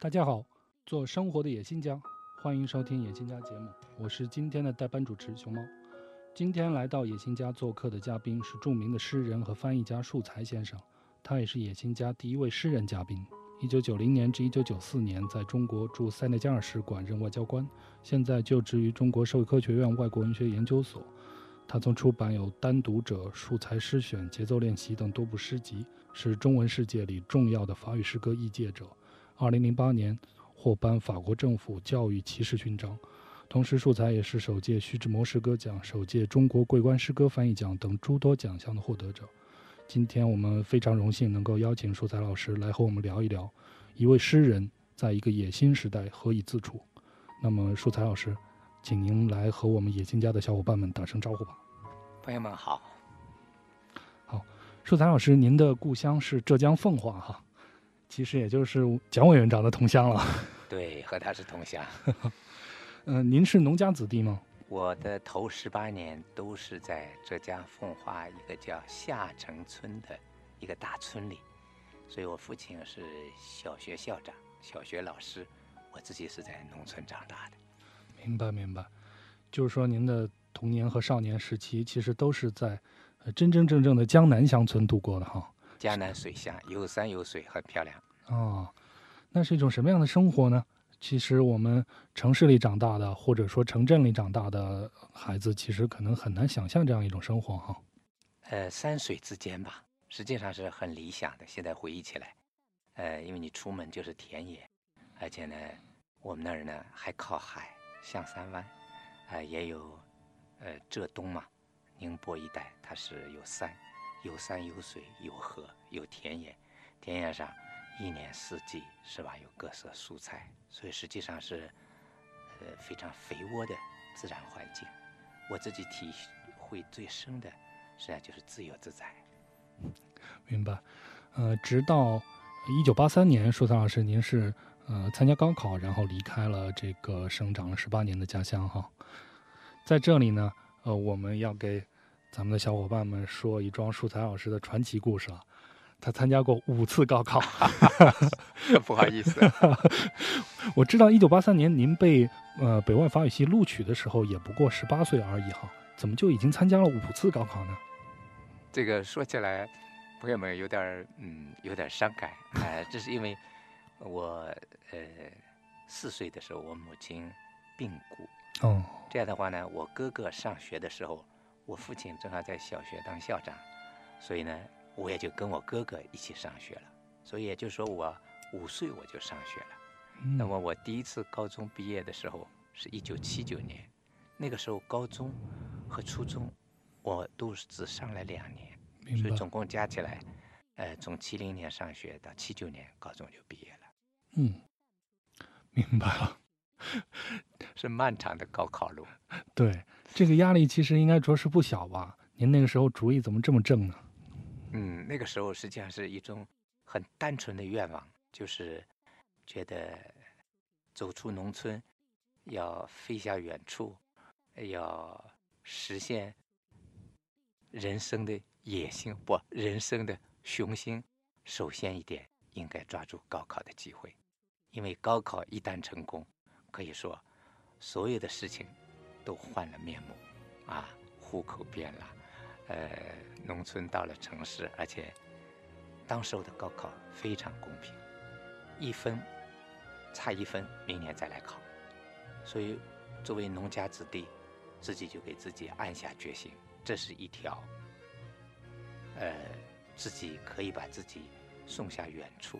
大家好，做生活的野心家，欢迎收听野心家节目，我是今天的代班主持熊猫。今天来到野心家做客的嘉宾是著名的诗人和翻译家树才先生，他也是野心家第一位诗人嘉宾。一九九零年至一九九四年在中国驻塞内加尔使馆任外交官，现在就职于中国社会科学院外国文学研究所。他曾出版有《单读者》《树才诗选》《节奏练习》等多部诗集，是中文世界里重要的法语诗歌译介者。二零零八年获颁法国政府教育骑士勋章，同时树才也是首届徐志摩诗歌奖、首届中国桂冠诗歌翻译奖等诸多奖项的获得者。今天我们非常荣幸能够邀请树才老师来和我们聊一聊，一位诗人在一个野心时代何以自处。那么树才老师，请您来和我们野心家的小伙伴们打声招呼吧。朋友们好，好，树才老师，您的故乡是浙江奉化哈。其实也就是蒋委员长的同乡了，对，和他是同乡。嗯，您是农家子弟吗？我的头十八年都是在浙江奉化一个叫下城村的一个大村里，所以我父亲是小学校长、小学老师，我自己是在农村长大的。明白，明白，就是说您的童年和少年时期其实都是在真真正正的江南乡村度过的哈。江南水乡有山有水，很漂亮哦。那是一种什么样的生活呢？其实我们城市里长大的，或者说城镇里长大的孩子，其实可能很难想象这样一种生活哈。呃，山水之间吧，实际上是很理想的。现在回忆起来，呃，因为你出门就是田野，而且呢，我们那儿呢还靠海，象山湾，啊，也有，呃，浙东嘛，宁波一带它是有山。有山有水有河有田野，田野上一年四季是吧？有各色蔬菜，所以实际上是呃非常肥沃的自然环境。我自己体会最深的，实际上就是自由自在。明白。呃，直到一九八三年，舒才老师，您是呃参加高考，然后离开了这个生长了十八年的家乡哈。在这里呢，呃，我们要给。咱们的小伙伴们说一桩树才老师的传奇故事啊。他参加过五次高考，不好意思。我知道一九八三年您被呃北外法语系录取的时候也不过十八岁而已哈，怎么就已经参加了五次高考呢？这个说起来，朋友们有点嗯有点伤感啊，这是因为我呃四岁的时候我母亲病故哦，这样的话呢，我哥哥上学的时候。我父亲正好在小学当校长，所以呢，我也就跟我哥哥一起上学了。所以也就是说，我五岁我就上学了。那么我第一次高中毕业的时候是一九七九年，那个时候高中和初中我都是只上了两年，所以总共加起来，呃，从七零年上学到七九年高中就毕业了。嗯，明白了，是漫长的高考路。对。这个压力其实应该着实不小吧？您那个时候主意怎么这么正呢？嗯，那个时候实际上是一种很单纯的愿望，就是觉得走出农村，要飞向远处，要实现人生的野心，不，人生的雄心。首先一点，应该抓住高考的机会，因为高考一旦成功，可以说所有的事情。都换了面目，啊，户口变了，呃，农村到了城市，而且当时候的高考非常公平，一分差一分，明年再来考。所以作为农家子弟，自己就给自己暗下决心，这是一条，呃，自己可以把自己送下远处，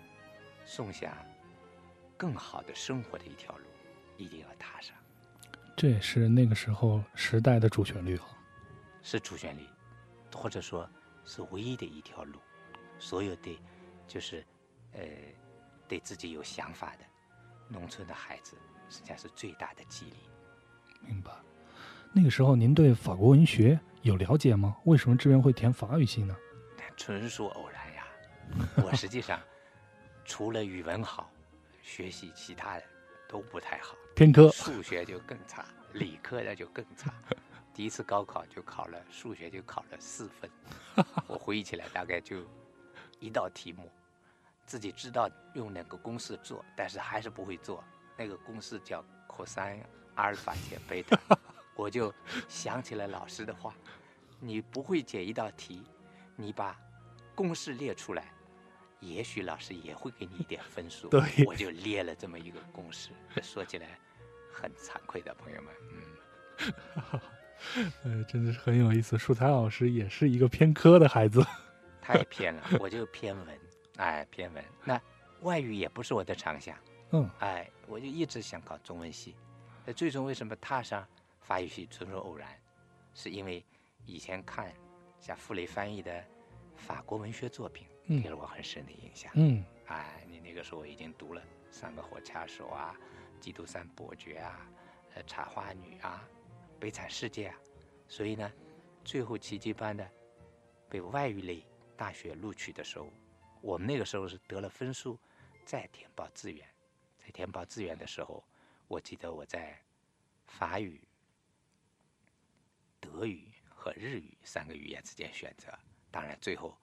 送下更好的生活的一条路，一定要踏上。这也是那个时候时代的主旋律哈，是主旋律，或者说是唯一的一条路。所有的就是呃对自己有想法的农村的孩子，实际上是最大的激励。明白。那个时候您对法国文学有了解吗？为什么志愿会填法语系呢？纯属偶然呀。我实际上 除了语文好，学习其他的都不太好。偏科，数学就更差，理科的就更差。第一次高考就考了数学，就考了四分。我回忆起来，大概就一道题目，自己知道用哪个公式做，但是还是不会做。那个公式叫 cos 阿尔法减贝塔，我就想起了老师的话：你不会解一道题，你把公式列出来，也许老师也会给你一点分数。对我就列了这么一个公式。说起来很惭愧的，朋友们，嗯。呃，真的是很有意思。树才老师也是一个偏科的孩子，太偏了，我就偏文，哎，偏文。那外语也不是我的长项，嗯，哎，我就一直想考中文系。那最终为什么踏上法语系，纯属偶然，是因为以前看像傅雷翻译的法国文学作品，嗯。给了我很深的印象。嗯。哎，你那个时候已经读了《三个火枪手》啊，《基督山伯爵》啊，呃，《茶花女》啊，《悲惨世界》啊，所以呢，最后奇迹般的被外语类大学录取的时候，我们那个时候是得了分数，再填报志愿，在填报志愿的时候，我记得我在法语、德语和日语三个语言之间选择，当然最后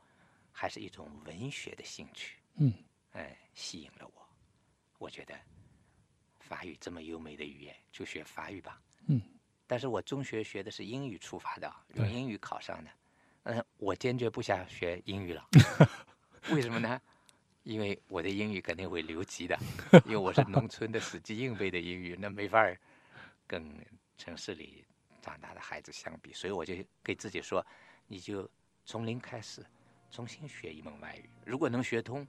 还是一种文学的兴趣。嗯哎，吸引了我。我觉得法语这么优美的语言，就学法语吧。嗯，但是我中学学的是英语出发的，用英语考上的。嗯，我坚决不想学英语了。为什么呢？因为我的英语肯定会留级的，因为我是农村的死记硬背的英语，那没法儿跟城市里长大的孩子相比，所以我就给自己说，你就从零开始，重新学一门外语。如果能学通，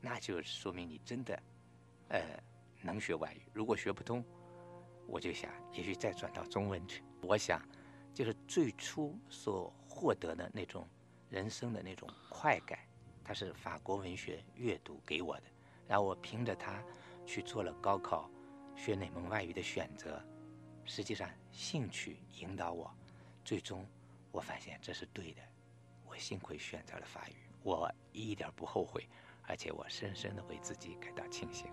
那就说明你真的，呃，能学外语。如果学不通，我就想，也许再转到中文去。我想，就是最初所获得的那种人生的那种快感，它是法国文学阅读给我的。然后我凭着它去做了高考学哪门外语的选择，实际上兴趣引导我，最终我发现这是对的。我幸亏选择了法语，我一点不后悔，而且我深深的为自己感到庆幸。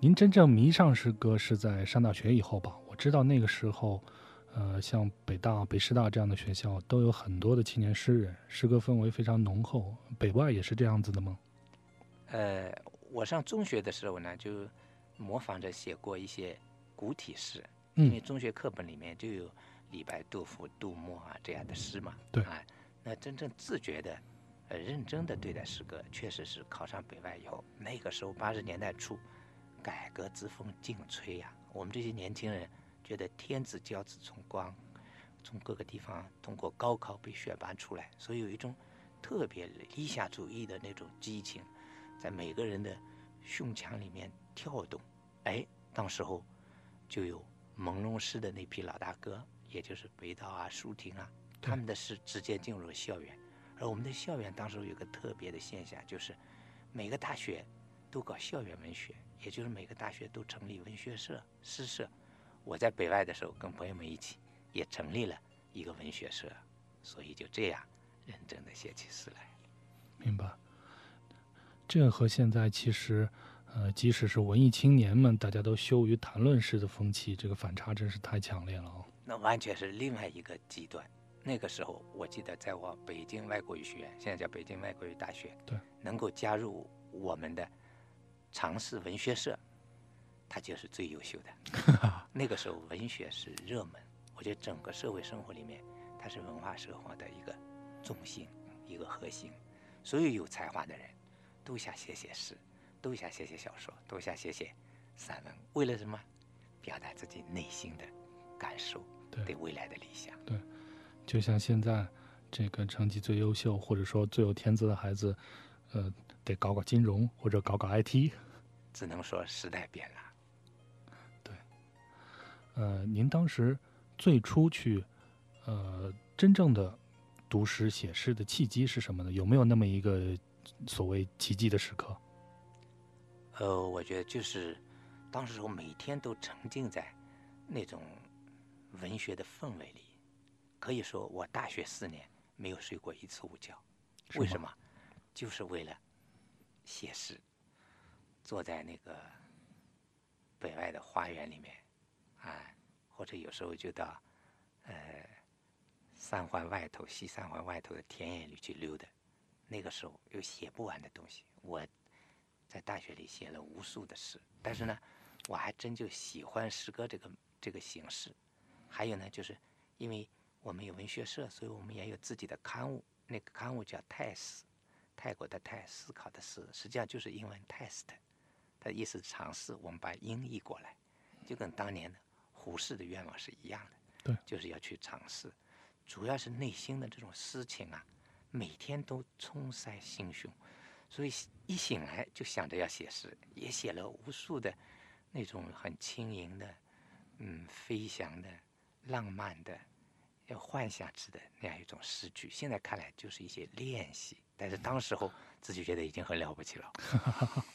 您真正迷上诗歌是在上大学以后吧？我知道那个时候，呃，像北大、北师大这样的学校都有很多的青年诗人，诗歌氛围非常浓厚。北外也是这样子的吗？呃，我上中学的时候呢，就模仿着写过一些古体诗，因为嗯中学课本里面就有李白、杜甫、杜牧啊这样的诗嘛。对啊，那真正自觉的、呃认真的对待诗歌，确实是考上北外以后，那个时候八十年代初，改革之风劲吹呀、我们这些年轻人觉得天子骄子从光，从各个地方通过高考被选拔出来，所以有一种特别理想主义的那种激情，在每个人的胸腔里面跳动。哎，当时候就有朦胧诗的那批老大哥，也就是北岛啊、舒婷啊，他们的诗直接进入了校园。而我们的校园当时有个特别的现象，就是每个大学都搞校园文学，也就是每个大学都成立文学社、诗社。我在北外的时候，跟朋友们一起也成立了一个文学社，所以就这样认真的写起诗来。明白。这和现在其实，呃，即使是文艺青年们，大家都羞于谈论诗的风气，这个反差真是太强烈了啊、那完全是另外一个极端。那个时候，我记得在我北京外国语学院，现在叫北京外国语大学，对，能够加入我们的尝试文学社，他就是最优秀的。那个时候文学是热门，我觉得整个社会生活里面，它是文化生活的一个重心，一个核心。所有有才华的人，都想写写诗，都想写写小说，都想写写散文。为了什么？表达自己内心的感受，对对未来的理想。就像现在这个成绩最优秀或者说最有天资的孩子，呃，得搞搞金融或者搞搞 IT。只能说时代变了。对呃，您当时最初去，呃，真正的读诗写诗的契机是什么呢？有没有那么一个所谓奇迹的时刻？呃，我觉得就是当时我每天都沉浸在那种文学的氛围里，可以说我大学四年没有睡过一次午觉。为什么？就是为了写诗，坐在那个北外的花园里面，啊，或者有时候就到呃三环外头、西三环外头的田野里去溜达。那个时候有写不完的东西，我在大学里写了无数的诗，但是呢，我还真就喜欢诗歌这个这个形式。还有呢，就是因为我们有文学社，所以我们也有自己的刊物。那个刊物叫《泰思》，泰国的泰，思考的思，实际上就是英文 “test”，它的意思是尝试。我们把音译过来，就跟当年的胡适的愿望是一样的。对，就是要去尝试，主要是内心的这种诗情啊，每天都冲塞心胸，所以一醒来就想着要写诗，也写了无数的那种很轻盈的、嗯，飞翔的、浪漫的、要幻想之的那样一种诗句。现在看来就是一些练习，但是当时候自己觉得已经很了不起了。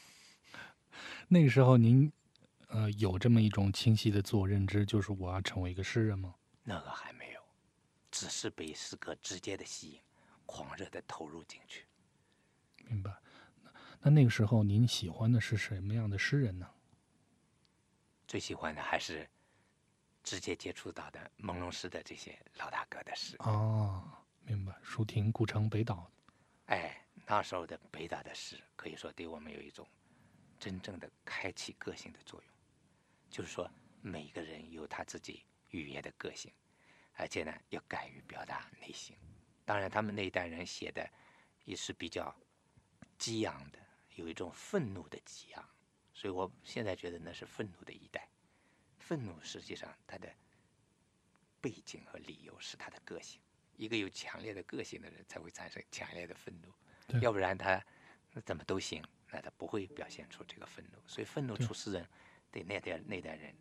那个时候您。呃，有这么一种清晰的自我认知，就是我要成为一个诗人吗？那个还没有，只是被诗歌直接的吸引，狂热的投入进去。明白。那那个时候您喜欢的是什么样的诗人呢？最喜欢的还是直接接触到的朦胧诗的这些老大哥的诗。哦，明白。舒婷、顾城、北岛。哎，那时候的北岛的诗，可以说对我们有一种真正的开启个性的作用。就是说，每个人有他自己语言的个性，而且呢，要敢于表达内心。当然，他们那一代人写的也是比较激昂的，有一种愤怒的激昂。所以我现在觉得那是愤怒的一代。愤怒实际上他的背景和理由是他的个性。一个有强烈的个性的人才会产生强烈的愤怒，要不然他怎么都行，那他不会表现出这个愤怒。所以，愤怒出诗人。对那代那代人，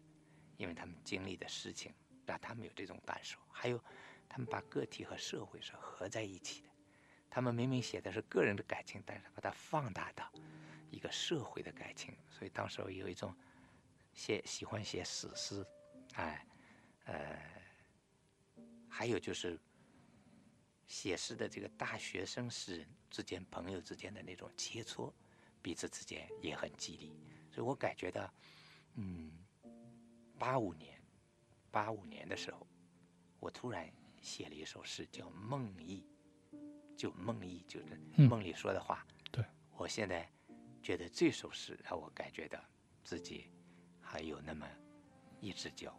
因为他们经历的事情，让他们有这种感受。还有，他们把个体和社会是合在一起的。他们明明写的是个人的感情，但是把它放大到一个社会的感情。所以当时有一种写喜欢写史诗，哎，呃，还有就是写诗的这个大学生诗人之间、朋友之间的那种切磋，彼此之间也很激励。所以我感觉到。嗯，八五年，八五年的时候，我突然写了一首诗，叫《梦忆》，就梦忆，就是梦里说的话。对，我现在觉得这首诗让我感觉到自己还有那么一只脚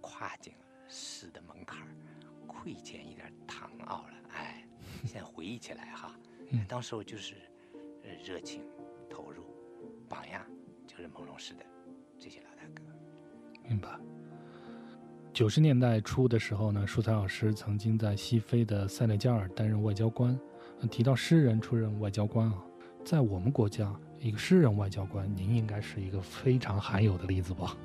跨进了诗的门槛儿窥见一点唐奥了。哎，现在回忆起来哈，当时我就是热情投入，榜样就是朦胧诗的。这些老大哥，明白。九十年代初的时候呢，舒才老师曾经在西非的塞内加尔担任外交官。提到诗人出任外交官啊，在我们国家，一个诗人外交官，您应该是一个非常罕有的例子吧？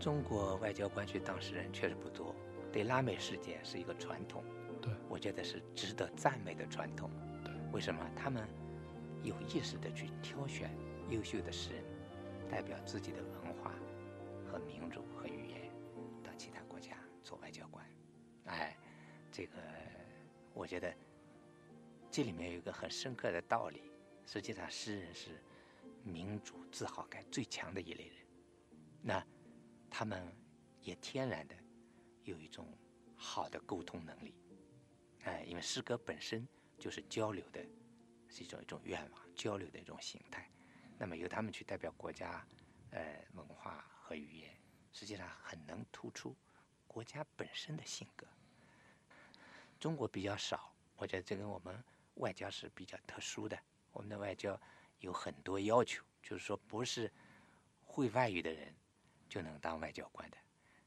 中国外交官去当事人确实不多，对拉美世界是一个传统。对，我觉得是值得赞美的传统。对，为什么他们有意识的去挑选优秀的诗人？代表自己的文化和民族和语言到其他国家做外交官，哎，这个我觉得这里面有一个很深刻的道理。实际上，诗人是民族自豪感最强的一类人，那他们也天然的有一种好的沟通能力，哎，因为诗歌本身就是交流的，是一种一种愿望，交流的一种形态。那么由他们去代表国家，呃，文化和语言，实际上很能突出国家本身的性格。中国比较少，我觉得这跟我们外交是比较特殊的。我们的外交有很多要求，就是说不是会外语的人就能当外交官的，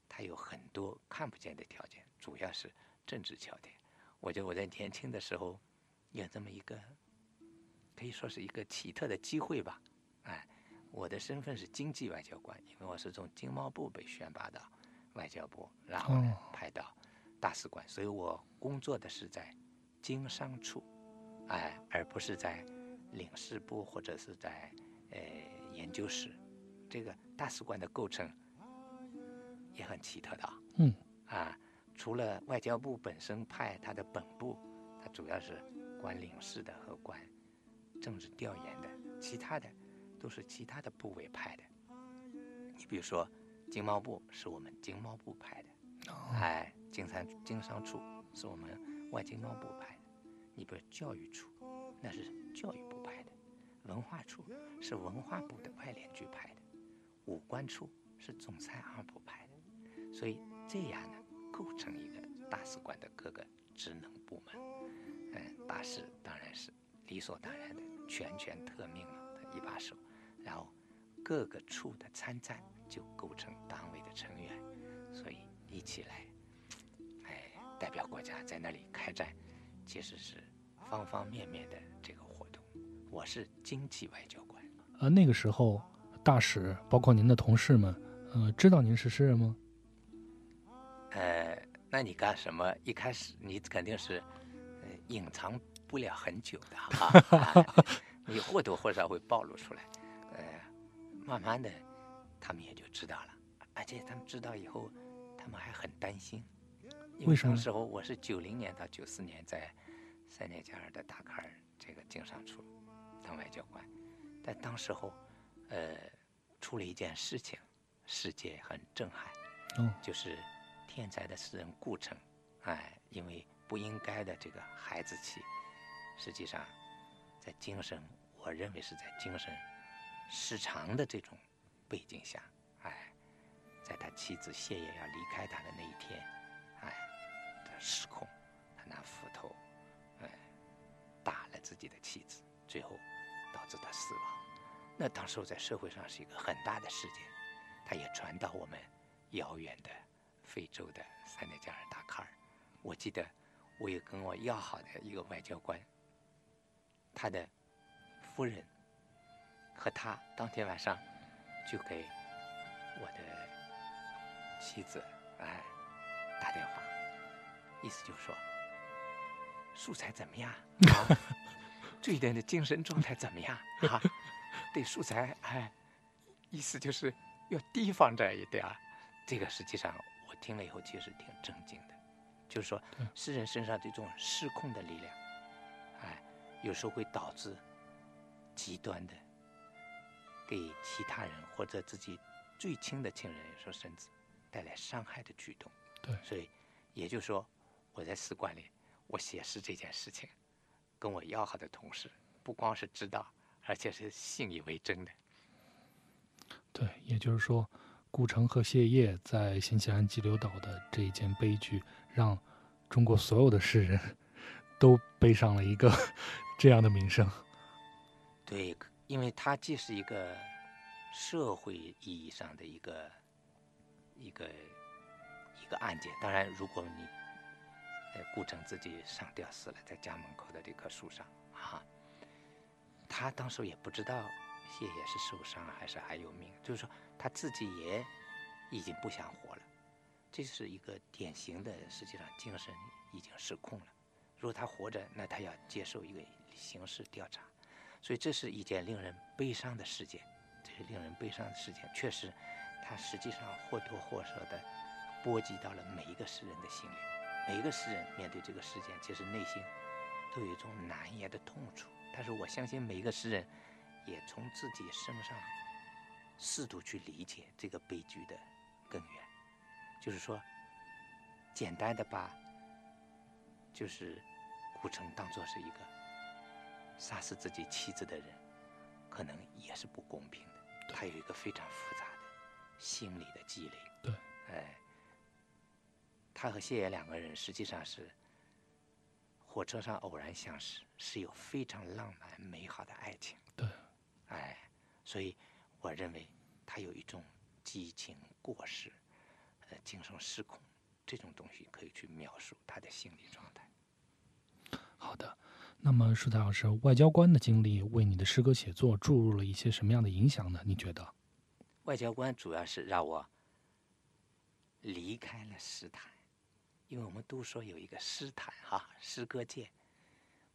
他有很多看不见的条件，主要是政治条件。我觉得我在年轻的时候有这么一个，可以说是一个奇特的机会吧。哎，我的身份是经济外交官，因为我是从经贸部被选拔到外交部，然后呢派到大使馆，所以我工作的是在经商处，哎，而不是在领事部或者是在呃研究室。这个大使馆的构成也很奇特的，嗯，啊，除了外交部本身派他的本部，他主要是管领事的和管政治调研的，其他的。都是其他的部委派的，你比如说，经贸部是我们经贸部派的，哎，经商经商处是我们外经贸部派的，你比如教育处，那是文化处是文化部的外联局派的，武官处是总参二部派的，所以这样呢，构成一个大使馆的各个职能部门。嗯，大使当然是理所当然的全权特命的一把手，然后各个处的参战就构成党委的成员，所以一起来，哎，代表国家在那里开战，其实是方方面面的。我是经济外交官。呃，那个时候大使包括您的同事们，呃，知道您是诗人吗？呃，那你干什么？一开始你肯定是。隐藏不了很久的哈，你或多或少会暴露出来，呃，慢慢的，他们也就知道了，而且他们知道以后，他们还很担心，为什么？那时候我是九零年到九四年在塞内加尔的达喀尔这个经商处当外交官，但当时候，呃，出了一件事情，世界很震撼，哦，就是天才的诗人顾城，哎，因为。不应该的这个孩子气，实际上，在精神，我认为是在精神失常的这种背景下，哎，在他妻子谢烨要离开他的那一天，哎，他失控，他拿斧头，哎，打了自己的妻子，最后导致他死亡。那当时在社会上是一个很大的事件，他也传到我们遥远的非洲的塞内加尔达喀尔。我记得。我有跟我要好的一个外交官，他的夫人和他当天晚上就给我的妻子哎打电话，意思就是说素材怎么样？这一点的精神状态怎么样 啊？对素材哎，意思就是要提防着一点。这个实际上我听了以后其实挺震惊的。就是说，诗人身上这种失控的力量，哎，有时候会导致极端的给其他人或者自己最亲的亲人，有时候甚至带来伤害的举动。对，所以也就是说，我在诗馆里，我写诗这件事情，跟我要好的同事不光是知道，而且是信以为真的。对，也就是说，顾城和谢烨在新西兰激流岛的这一件悲剧。让中国所有的诗人都背上了一个 这样的名声。对，因为它既是一个社会意义上的一个一个一个案件。当然，如果你呃顾城自己上吊死了，在家门口的这棵树上啊，他当时也不知道谢也是受伤还是还有命，就是说他自己也已经不想活了。这是一个典型的，实际上精神已经失控了。如果他活着，那他要接受一个刑事调查，所以这是一件令人悲伤的事件。这是令人悲伤的事件，确实，它实际上或多或少的波及到了每一个诗人的心里。每一个诗人面对这个事件，其实内心都有一种难言的痛楚。但是我相信每一个诗人也从自己身上试图去理解这个悲剧的根源。就是说，简单的把，就是顾城当做是一个杀死自己妻子的人，可能也是不公平的。他有一个非常复杂的心理的积累。对，哎，他和谢野两个人实际上是火车上偶然相识，是有非常浪漫美好的爱情。对，哎，所以我认为他有一种激情过时。精神失控，这种东西可以去描述他的心理状态。好的，那么舒才老师，外交官的经历为你的诗歌写作注入了一些什么样的影响呢？你觉得？外交官主要是让我离开了诗坛，因为我们都说有一个诗坛哈，诗歌界。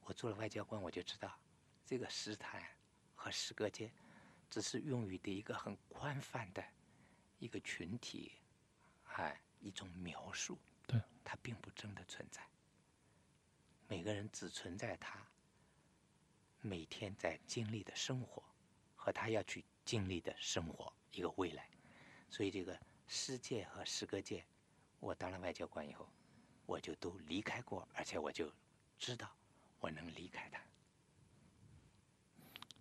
我做了外交官，我就知道这个诗坛和诗歌界只是用于的一个很宽泛的一个群体。哎，一种描述，对，它并不真的存在。每个人只存在他每天在经历的生活和他要去经历的生活一个未来。所以，这个诗界和诗歌界，我当了外交官以后，我就都离开过，而且我就知道我能离开他。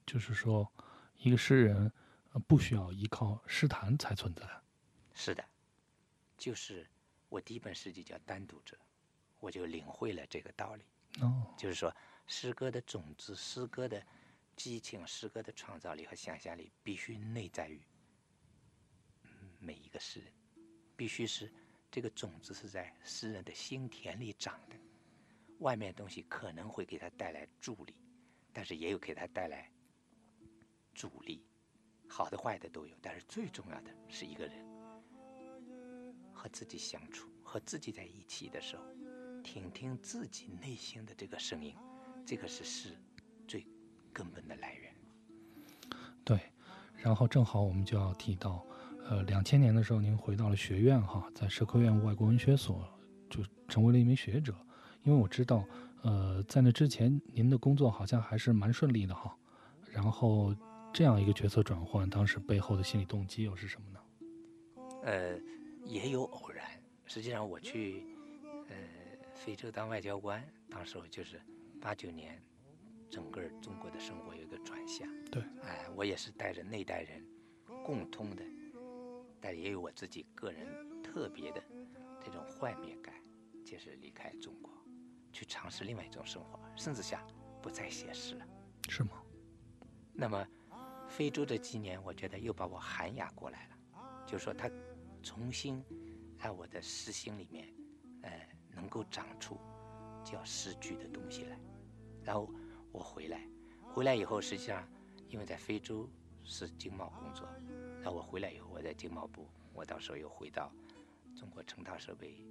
就是说，一个诗人呃不需要依靠诗坛才存在。是的，就是我第一本诗集叫《单独者》，我就领会了这个道理。哦，就是说，诗歌的种子、诗歌的激情、诗歌的创造力和想象力，必须内在于嗯每一个诗人，必须是这个种子是在诗人的心田里长的。外面东西可能会给他带来助力，但是也有给他带来阻力，好的坏的都有。但是最重要的是一个人和自己相处，和自己在一起的时候，听听自己内心的这个声音，这个是诗最根本的来源。对，然后正好我们就要提到，呃，两千年的时候您回到了学院哈，在社科院外国文学所就成为了一名学者。因为我知道，呃，在那之前您的工作好像还是蛮顺利的哈。然后这样一个角色转换，当时背后的心理动机又是什么呢？呃，也有偶然。实际上我去呃非洲当外交官，当时候就是八九年，整个中国的生活有一个转向。对，哎，我也是带着那代人共通的，但也有我自己个人特别的这种幻灭感，就是离开中国。去尝试另外一种生活，甚至想不再写诗了，是吗？那么，非洲这几年，我觉得又把我涵养过来了，就是说他重新在我的诗心里面，呃，能够长出叫诗句的东西来。然后我回来，回来以后，实际上因为在非洲是经贸工作，然后我回来以后，我在经贸部，我到时候又回到中国成大设备。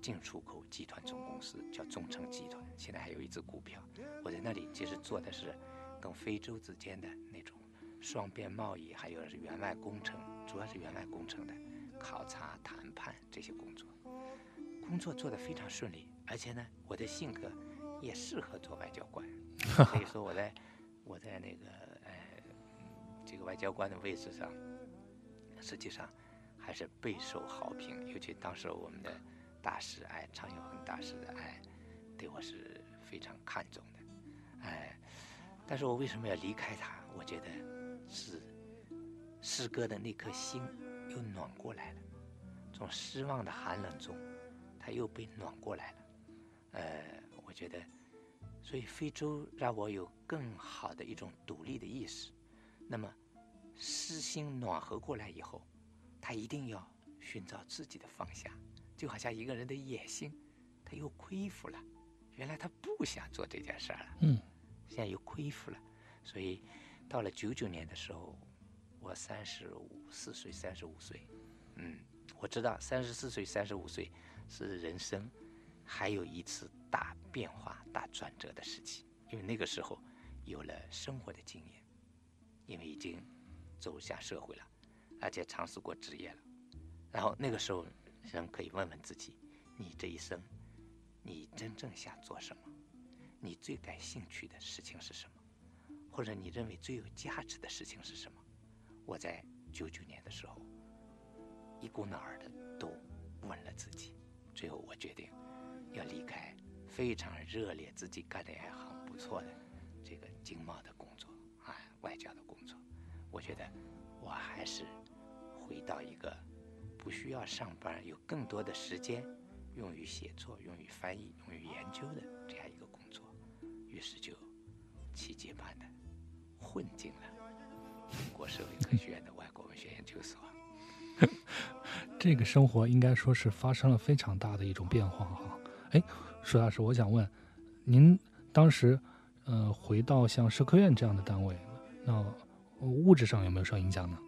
进出口集团总公司叫中成集团，现在还有一只股票。我在那里其实做的是跟非洲之间的那种双边贸易，还有是援外工程，主要是援外工程的考察、谈判这些工作。工作做得非常顺利，而且呢，我的性格也适合做外交官。所以说，我在我在那个呃这个外交官的位置上，实际上还是备受好评，尤其当时我们的。大师哎，常有恒大师哎，对我是非常看重的，哎，但是我为什么要离开他？我觉得是诗歌的那颗心又暖过来了，从失望的寒冷中，他又被暖过来了，呃，我觉得，所以非洲让我有更好的一种独立的意识。那么，诗心暖和过来以后，他一定要寻找自己的方向。就好像一个人的野心，他又恢复了。原来他不想做这件事儿了，嗯，现在又恢复了。所以到了九九年的时候，我三十五四岁，三十五岁，嗯，我知道三十四岁、三十五岁是人生还有一次大变化、大转折的时期，因为那个时候有了生活的经验，因为已经走向社会了，而且尝试过职业了，然后那个时候。人可以问问自己：你这一生，你真正想做什么？你最感兴趣的事情是什么？或者你认为最有价值的事情是什么？我在九九年的时候，一股脑儿的都问了自己，最后我决定要离开非常热烈、自己干的也很不错的这个经贸的工作啊，外交的工作。我觉得我还是回到一个。不需要上班，有更多的时间用于写作、用于翻译、用于研究的这样一个工作，于是就奇迹般的混进了中国社会科学院的外国文学研究所。这个生活应该说是发生了非常大的一种变化哈。哎，舒大师，我想问，您当时呃回到像社科院这样的单位，那物质上有没有受影响呢？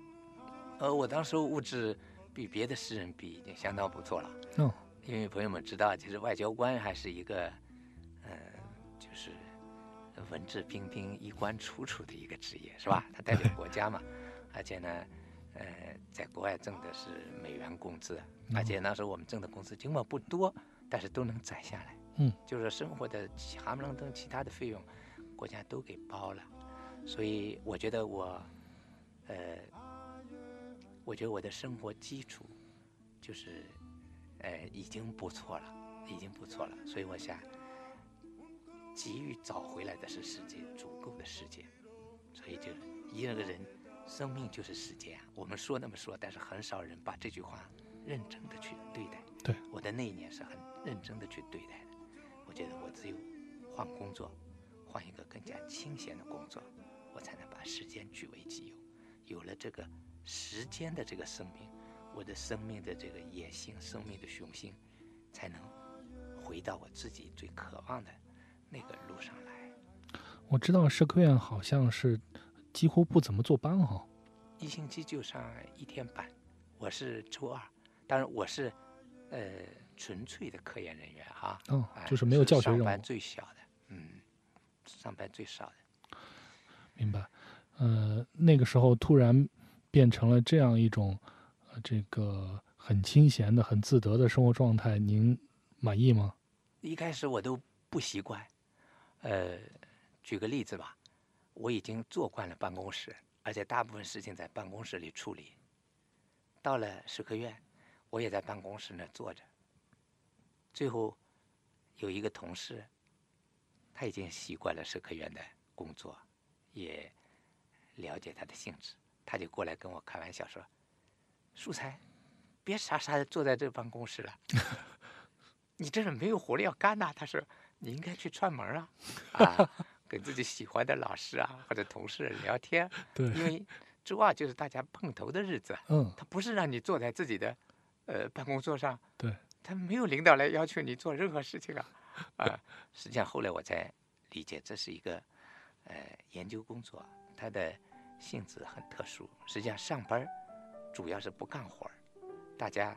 呃，我当时物质。比别的诗人比已经相当不错了。哦，因为朋友们知道，其实外交官还是一个，嗯，就是文质彬彬、衣冠楚楚的一个职业，是吧？他代表国家嘛，而且呢，呃，在国外挣的是美元工资，而且那时候我们挣的工资尽管不多，但是都能攒下来。嗯，就是生活的哈不楞登其他的费用，国家都给包了，所以我觉得我，呃。我觉得我的生活基础就是，呃，已经不错了，已经不错了。所以我想，急于找回来的是时间，足够的时间。所以就一个人生命就是时间啊。我们说那么说，但是很少人把这句话认真的去对待。对，我的那一年是很认真的去对待的。我觉得我只有换工作，换一个更加清闲的工作，我才能把时间据为己有。有了这个时间的这个生命，我的生命的这个野性、生命的雄心，才能回到我自己最渴望的那个路上来。我知道社科院好像是几乎不怎么坐班哈，一星期就上一天班。我是周二，当然我是呃纯粹的科研人员哈，嗯哎，就是没有教学任务上班。最小的，嗯，上班最少的。明白。呃，那个时候突然变成了这样一种，呃，这个很清闲的、很自得的生活状态，您满意吗？一开始我都不习惯，呃，举个例子吧，我已经坐惯了办公室，而且大部分事情在办公室里处理。到了社科院，我也在办公室那坐着。最后有一个同事，他已经习惯了社科院的工作，也了解他的性质，他就过来跟我开玩笑说：“素才，别傻傻的坐在这办公室了。”你这是没有活力要干呐、他说你应该去串门啊，啊，跟自己喜欢的老师啊或者同事聊天，对因为周二就是大家碰头的日子，嗯，他不是让你坐在自己的呃办公桌上，对，他没有领导来要求你做任何事情啊，啊，实际上后来我才理解这是一个呃研究工作，它的性质很特殊，实际上上班儿主要是不干活儿，大家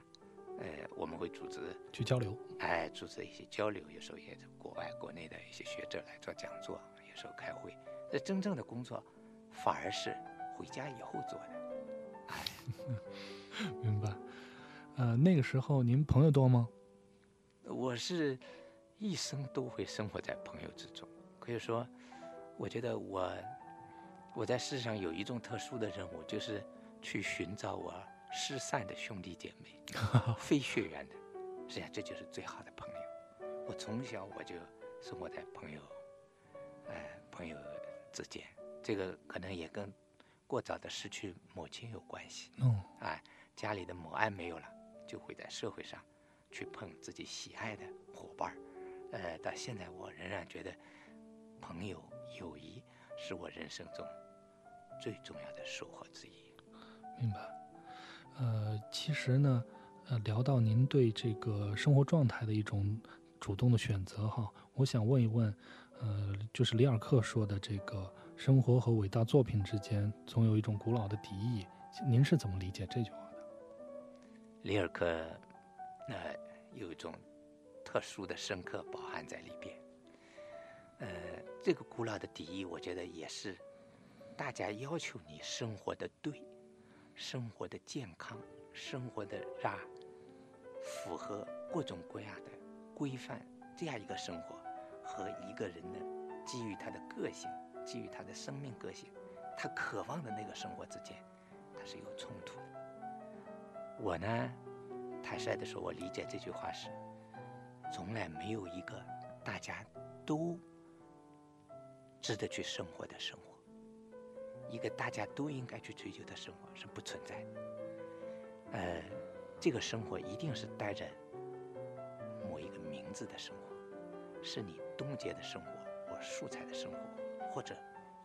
呃我们会组织。去交流。哎，组织一些交流，有时候也是国外、国内的一些学者来做讲座，有时候开会。这真正的工作，反而是回家以后做的。明白。呃，那个时候您朋友多吗？我是一生都会生活在朋友之中，可以说，我觉得我我在世上有一种特殊的任务，就是去寻找我失散的兄弟姐妹，非血缘的。实际上，这就是最好的朋友。我从小我就生活在朋友，呃，朋友之间。这个可能也跟过早的失去母亲有关系。嗯，哎，家里的母爱没有了，就会在社会上去碰自己喜爱的伙伴儿。呃，到现在我仍然觉得，朋友友谊是我人生中最重要的收获之一。明白。呃，其实呢，呃，聊到您对这个生活状态的一种主动的选择哈，我想问一问，呃，就是里尔克说的这个生活和伟大作品之间总有一种古老的敌意，您是怎么理解这句话的？里尔克，呃，有一种特殊的深刻饱含在里边。呃，这个古老的敌意，我觉得也是大家要求你生活的对，生活的健康，生活的让符合各种各样的规范，这样一个生活和一个人的基于他的个性，基于他的生命个性，他渴望的那个生活之间，它是有冲突的。我呢，坦率的说，我理解这句话是，从来没有一个大家都值得去生活的生活，一个大家都应该去追求的生活是不存在的。呃，这个生活一定是带着某一个名字的生活，是你冻结的生活，或素材的生活，或者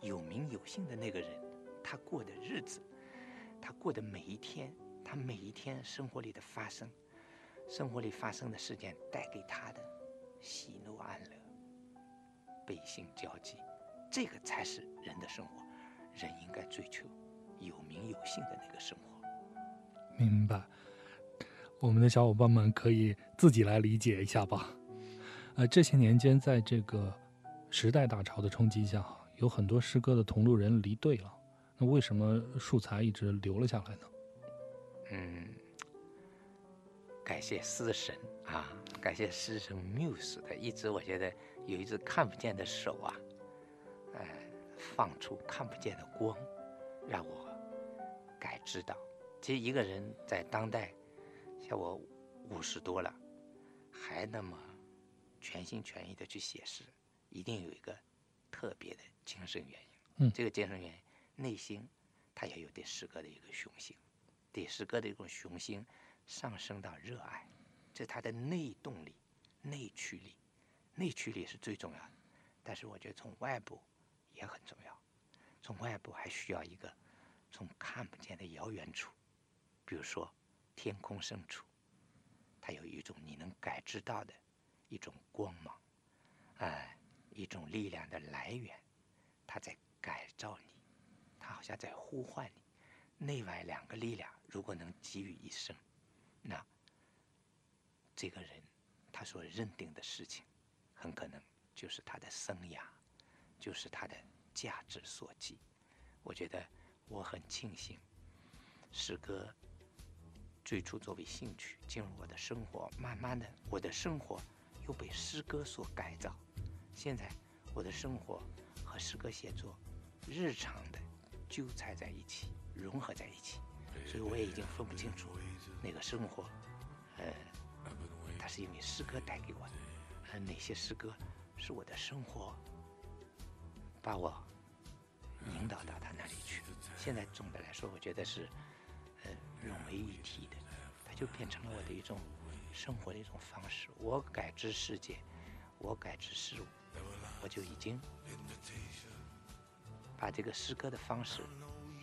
有名有姓的那个人他过的日子，他过的每一天。他每一天生活里的发生，生活里发生的事件带给他的喜怒哀乐、悲喜交集，这个才是人的生活。人应该追求有名有姓的那个生活。明白。我们的小伙伴们可以自己来理解一下吧。呃，这些年间，在这个时代大潮的冲击下，有很多诗歌的同路人离队了。那为什么树才一直留了下来呢？嗯，感谢诗神啊，感谢诗神缪斯的，一直我觉得有一只看不见的手啊，呃，放出看不见的光，让我该知道，其实一个人在当代，像我五十多了，还那么全心全意的去写诗，一定有一个特别的精神原因。嗯这个精神原因，内心他也有对诗歌的一个雄心，对诗歌的一种雄心上升到热爱，这是他的内动力、内驱力。内驱力是最重要的，但是我觉得从外部也很重要。从外部还需要一个从看不见的遥远处，比如说天空深处，它有一种你能感知到的一种光芒，哎、一种力量的来源，它在改造你，它好像在呼唤你。内外两个力量如果能集于一身，那这个人他所认定的事情，很可能就是他的生涯，就是他的价值所及。我觉得我很庆幸，诗歌最初作为兴趣进入我的生活，慢慢的我的生活又被诗歌所改造。现在我的生活和诗歌写作日常的纠缠在一起，融合在一起，所以我也已经分不清楚那个生活，呃，它是因为诗歌带给我的，呃，哪些诗歌是我的生活把我引导到他那里去。现在总的来说，我觉得是呃融为一体的，它就变成了我的一种生活的一种方式。我感知世界，我感知事物，我就已经把这个诗歌的方式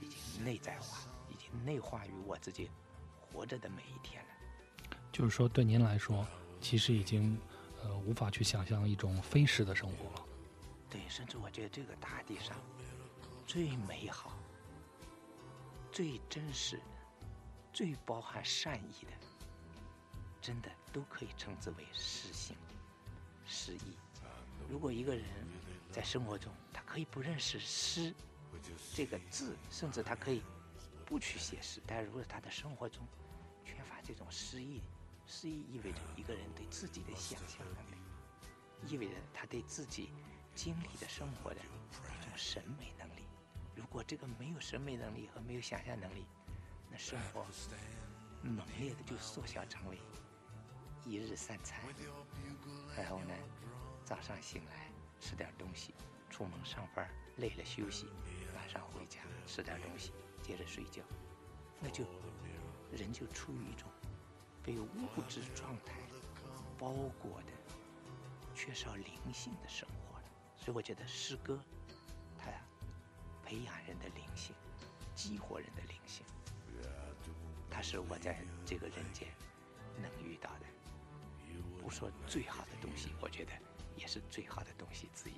已经内在化，已经内化于我自己活着的每一天了。就是说，对您来说，其实已经呃无法去想象一种非诗的生活了。对，甚至我觉得这个大地上最美好、最真实、最包含善意的，真的都可以称之为诗性、诗意。如果一个人在生活中，他可以不认识诗这个字，甚至他可以不去写诗，但如果他的生活中缺乏这种诗意，诗意意味着一个人对自己的想象能力，意味着他对自己经历的生活的一种审美能力。如果这个没有审美能力和没有想象能力，那生活猛烈的就缩小成为一日三餐，然后呢，早上醒来吃点东西，出门上班累了休息，晚上回家吃点东西，接着睡觉，那就人就处于一种被物质状态包裹的、缺少灵性的生活。所以我觉得诗歌，它，培养人的灵性，激活人的灵性，它是我在这个人间能遇到的，不说最好的东西，我觉得也是最好的东西之一。